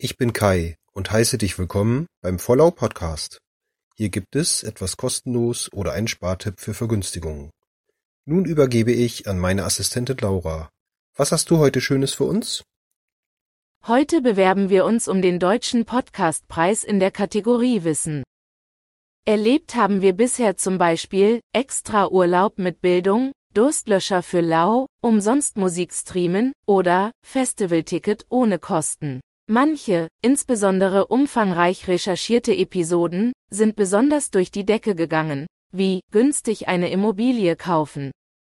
Ich bin Kai und heiße dich willkommen beim Vollau Podcast. Hier gibt es etwas kostenlos oder einen Spartipp für Vergünstigungen. Nun übergebe ich an meine Assistentin Laura. Was hast du heute Schönes für uns? Heute bewerben wir uns um den Deutschen Podcastpreis in der Kategorie Wissen. Erlebt haben wir bisher zum Beispiel Extra Urlaub mit Bildung, Durstlöscher für Lau, umsonst Musik streamen oder Festivalticket ohne Kosten. Manche, insbesondere umfangreich recherchierte Episoden, sind besonders durch die Decke gegangen, wie günstig eine Immobilie kaufen.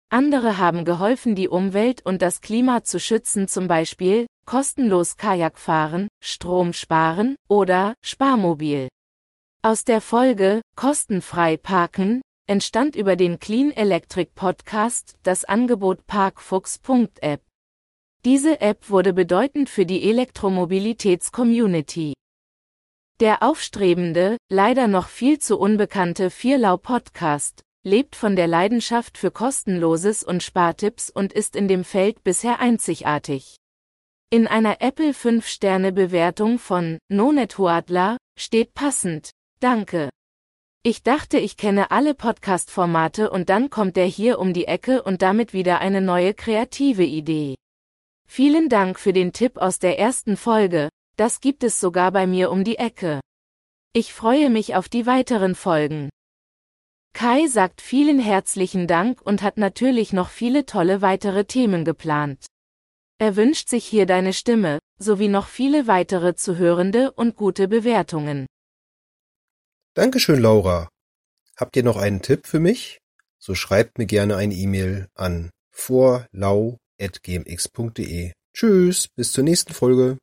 Andere haben geholfen, die Umwelt und das Klima zu schützen, zum Beispiel kostenlos Kajak fahren, Strom sparen oder Sparmobil. Aus der Folge Kostenfrei parken entstand über den Clean Electric Podcast das Angebot Parkfuchs.app. Diese App wurde bedeutend für die Elektromobilitäts-Community. Der aufstrebende, leider noch viel zu unbekannte Vierlau Podcast lebt von der Leidenschaft für kostenloses und Spartipps und ist in dem Feld bisher einzigartig. In einer Apple 5-Sterne-Bewertung von Nonethuatla steht passend, danke. Ich dachte, ich kenne alle Podcast-Formate und dann kommt der hier um die Ecke und damit wieder eine neue kreative Idee. Vielen Dank für den Tipp aus der ersten Folge, das gibt es sogar bei mir um die Ecke. Ich freue mich auf die weiteren Folgen. Kai sagt vielen herzlichen Dank und hat natürlich noch viele tolle weitere Themen geplant. Er wünscht sich hier deine Stimme, sowie noch viele weitere zuhörende und gute Bewertungen. Dankeschön, Laura. Habt ihr noch einen Tipp für mich? So schreibt mir gerne eine E-Mail an vorlau gmx.de. Tschüss, bis zur nächsten Folge.